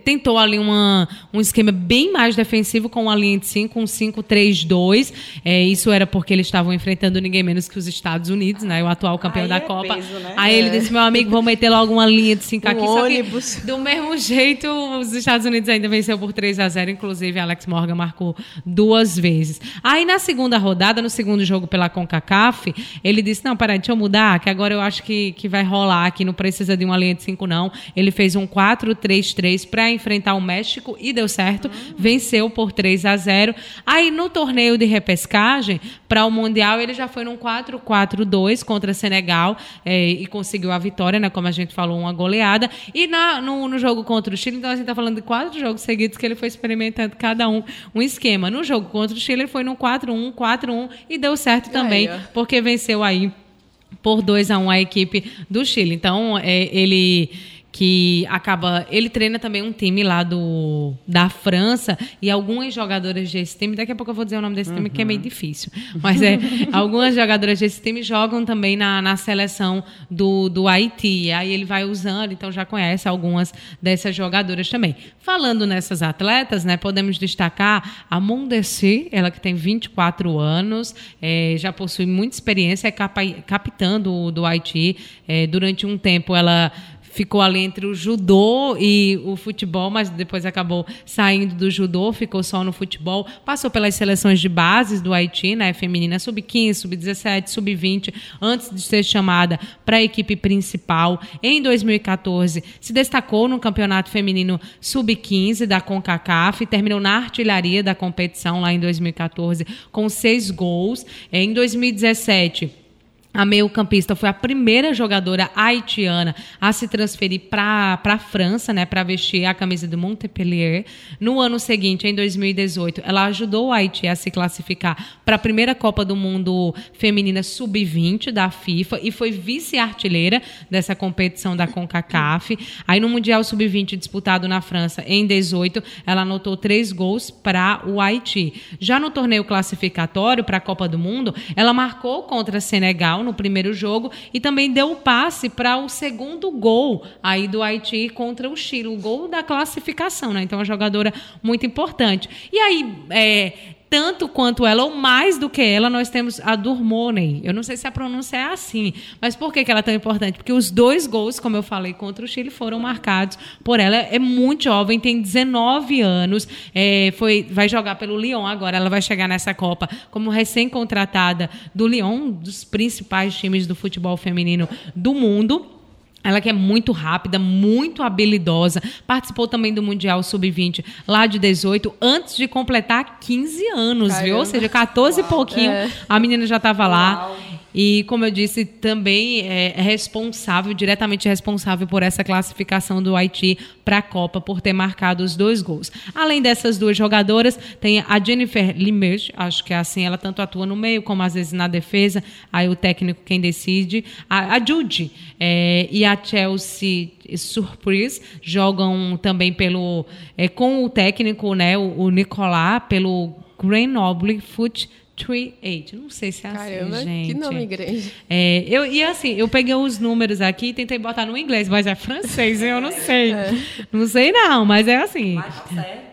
tentou ali uma, um esquema bem mais defensivo com uma linha de 5, um 5-3-2. É, isso era porque eles estavam enfrentando ninguém menos que os Estados Unidos, né? O atual campeão Aí da é Copa. Peso, né? Aí é. ele disse: meu amigo, vou meter logo uma linha de 5 um aqui. Ônibus. Só que, do mesmo jeito, os Estados Unidos ainda venceu por 3 a 0 Inclusive, Alex Morgan marcou duas vezes. Aí, na segunda rodada, no segundo jogo pela CONCACAF, ele disse: não, peraí, deixa eu mudar, que agora eu acho que, que vai rolar aqui, não precisa de uma linha de 5, não. Ele fez um 4-3-3 para enfrentar o México e deu certo, venceu por 3 a 0. Aí no torneio de repescagem para o Mundial ele já foi num 4-4-2 contra Senegal é, e conseguiu a vitória, né? Como a gente falou, uma goleada. E na, no, no jogo contra o Chile, então a gente está falando de quatro jogos seguidos que ele foi experimentando cada um um esquema. No jogo contra o Chile ele foi num 4-1, 4-1 e deu certo também, ó. porque venceu aí por 2 a 1 a equipe do Chile. Então, é, ele que acaba. Ele treina também um time lá do, da França e algumas jogadoras desse time. Daqui a pouco eu vou dizer o nome desse time, que é meio difícil. [LAUGHS] Mas é. algumas jogadoras desse time jogam também na, na seleção do, do Haiti. Aí ele vai usando, então já conhece algumas dessas jogadoras também. Falando nessas atletas, né, podemos destacar a Mondesi, ela que tem 24 anos, é, já possui muita experiência, é capa, capitã do, do Haiti. É, durante um tempo ela ficou ali entre o judô e o futebol, mas depois acabou saindo do judô, ficou só no futebol. Passou pelas seleções de bases do Haiti, né, feminina sub-15, sub-17, sub-20, antes de ser chamada para a equipe principal. Em 2014, se destacou no campeonato feminino sub-15 da CONCACAF, terminou na artilharia da competição lá em 2014 com seis gols. Em 2017 a meio-campista foi a primeira jogadora haitiana a se transferir para a França, né, para vestir a camisa do Montpellier. No ano seguinte, em 2018, ela ajudou o Haiti a se classificar para a primeira Copa do Mundo Feminina Sub-20 da FIFA e foi vice-artilheira dessa competição da CONCACAF. Aí no Mundial Sub-20 disputado na França em 18, ela anotou três gols para o Haiti. Já no torneio classificatório para a Copa do Mundo, ela marcou contra Senegal no primeiro jogo e também deu o passe para o segundo gol aí do Haiti contra o Chile, o gol da classificação, né? Então, uma jogadora muito importante. E aí, é, tanto quanto ela, ou mais do que ela, nós temos a Durmoney. Eu não sei se a pronúncia é assim, mas por que, que ela é tão importante? Porque os dois gols, como eu falei, contra o Chile foram marcados por ela. É muito jovem, tem 19 anos, é, foi, vai jogar pelo Lyon agora. Ela vai chegar nessa Copa como recém-contratada do Lyon, um dos principais times do futebol feminino do mundo. Ela que é muito rápida, muito habilidosa, participou também do Mundial Sub-20 lá de 18, antes de completar 15 anos, Caramba. viu? Ou seja, 14 Uau. e pouquinho, é. a menina já estava lá. E, como eu disse, também é responsável, diretamente responsável por essa classificação do Haiti para a Copa, por ter marcado os dois gols. Além dessas duas jogadoras, tem a Jennifer Limeж, acho que é assim, ela tanto atua no meio como às vezes na defesa, aí o técnico quem decide. A, a Judy é, e a Chelsea Surprise jogam também pelo é, com o técnico, né, o, o Nicolás, pelo Grenoble Foot 38. Não sei se é assim, Caramba, assim, gente. Que nome grande. É, eu, e assim, eu peguei os números aqui e tentei botar no inglês, mas é francês, eu não sei. [LAUGHS] É. Não sei não, mas é assim. Mas tá certo.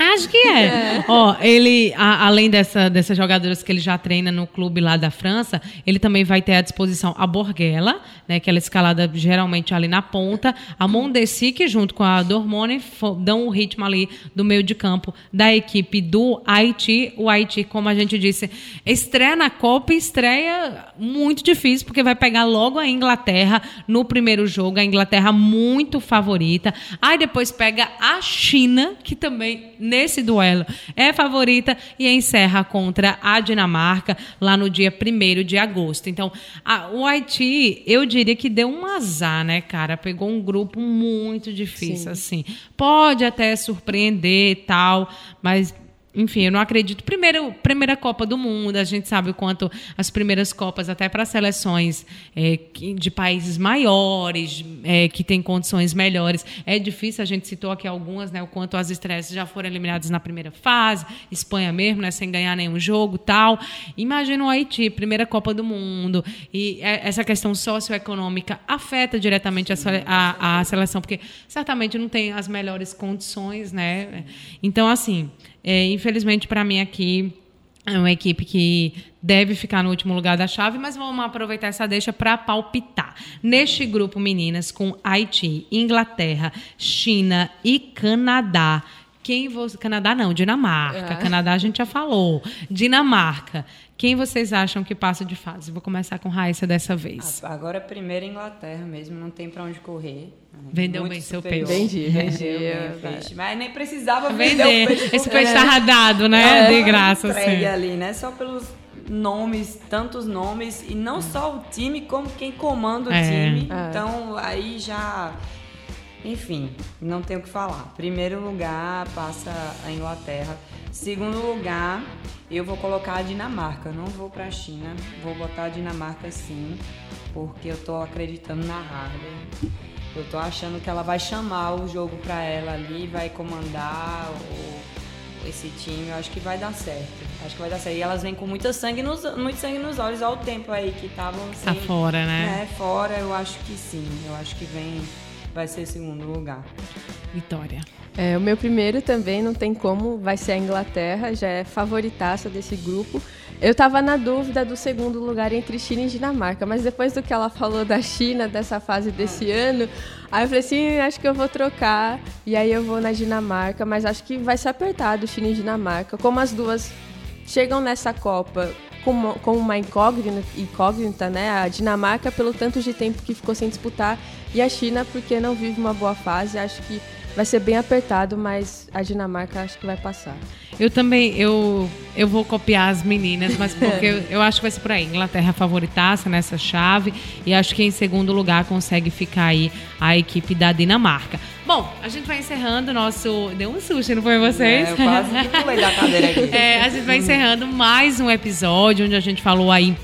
Acho que é. é. Ó, ele, a, além dessa, dessas jogadoras que ele já treina no clube lá da França, ele também vai ter à disposição a Borghella, né, que ela é escalada geralmente ali na ponta, a Mondesi, que junto com a Dormone dão o ritmo ali do meio de campo da equipe do Haiti. O Haiti, como a gente disse, estreia na Copa e estreia muito difícil, porque vai pegar logo a Inglaterra no primeiro jogo, a Inglaterra muito favorita. Aí depois pega a China, que também nesse duelo é favorita e encerra contra a Dinamarca lá no dia 1 de agosto. Então, a, o Haiti, eu diria que deu um azar, né, cara? Pegou um grupo muito difícil, Sim. assim. Pode até surpreender e tal, mas enfim, eu não acredito. Primeiro, primeira Copa do Mundo, a gente sabe o quanto as primeiras Copas, até para seleções é, de países maiores, é, que têm condições melhores, é difícil. A gente citou aqui algumas, né? O quanto as estresses já foram eliminadas na primeira fase, Espanha mesmo, né? Sem ganhar nenhum jogo tal. Imagina o Haiti, primeira Copa do Mundo. E é, essa questão socioeconômica afeta diretamente a, a, a seleção, porque certamente não tem as melhores condições, né? Então, assim. É, infelizmente, para mim aqui é uma equipe que deve ficar no último lugar da chave, mas vamos aproveitar essa deixa para palpitar. Neste grupo, meninas, com Haiti, Inglaterra, China e Canadá. Quem você. Canadá não, Dinamarca. É. Canadá a gente já falou. Dinamarca. Quem vocês acham que passa de fase? Vou começar com Raíssa dessa vez. Ah, agora é primeiro Inglaterra mesmo, não tem para onde correr. Vendeu Muito bem seu peixe. Vendi, vendi. peixe. Mas nem precisava vender, vender. o peixe. Esse peixe estava dado, né? É, de graça. Entregue assim. ali, né? Só pelos nomes, tantos nomes. E não só o time, como quem comanda o é. time. É. Então, aí já enfim, não tenho o que falar. Primeiro lugar passa a Inglaterra. Segundo lugar, eu vou colocar a Dinamarca. Não vou para a China, vou botar a Dinamarca sim, porque eu tô acreditando na Harder. Eu tô achando que ela vai chamar o jogo para ela ali, vai comandar o, esse time. Eu acho que vai dar certo. Acho que vai dar certo. E elas vêm com muito sangue nos, muito sangue nos olhos. Olha o tempo aí que estavam assim, Tá fora, né? É, fora. Eu acho que sim. Eu acho que vem vai ser segundo lugar. Vitória. É, o meu primeiro também não tem como, vai ser a Inglaterra, já é favoritaça desse grupo. Eu estava na dúvida do segundo lugar entre China e Dinamarca, mas depois do que ela falou da China, dessa fase desse ano, aí eu falei assim, acho que eu vou trocar, e aí eu vou na Dinamarca, mas acho que vai ser apertado China e Dinamarca. Como as duas chegam nessa Copa com uma, com uma incógnita, incógnita, né? A Dinamarca pelo tanto de tempo que ficou sem disputar e a China porque não vive uma boa fase. Acho que vai ser bem apertado, mas a Dinamarca acho que vai passar. Eu também, eu, eu vou copiar as meninas, mas [LAUGHS] porque eu, eu, acho que vai ser por aí. Inglaterra favoritaça nessa chave e acho que em segundo lugar consegue ficar aí a equipe da Dinamarca. Bom, a gente vai encerrando o nosso. Deu um susto, não foi vocês? É, eu quase pulei da cadeira aqui. [LAUGHS] É, a gente vai encerrando mais um episódio onde a gente falou aí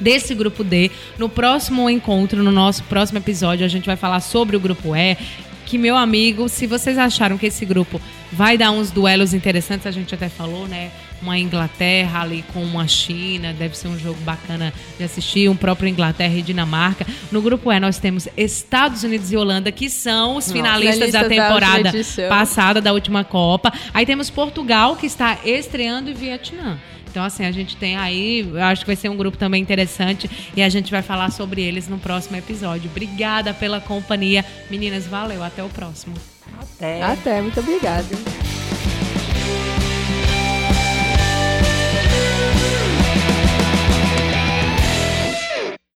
desse grupo D. No próximo encontro, no nosso próximo episódio, a gente vai falar sobre o grupo E. Que, meu amigo, se vocês acharam que esse grupo vai dar uns duelos interessantes, a gente até falou, né? Uma Inglaterra ali com uma China, deve ser um jogo bacana de assistir, um próprio Inglaterra e Dinamarca. No grupo E nós temos Estados Unidos e Holanda, que são os finalistas da temporada da passada da última Copa. Aí temos Portugal, que está estreando, e Vietnã. Então, assim, a gente tem aí, eu acho que vai ser um grupo também interessante e a gente vai falar sobre eles no próximo episódio. Obrigada pela companhia. Meninas, valeu. Até o próximo. Até. Até, muito obrigada.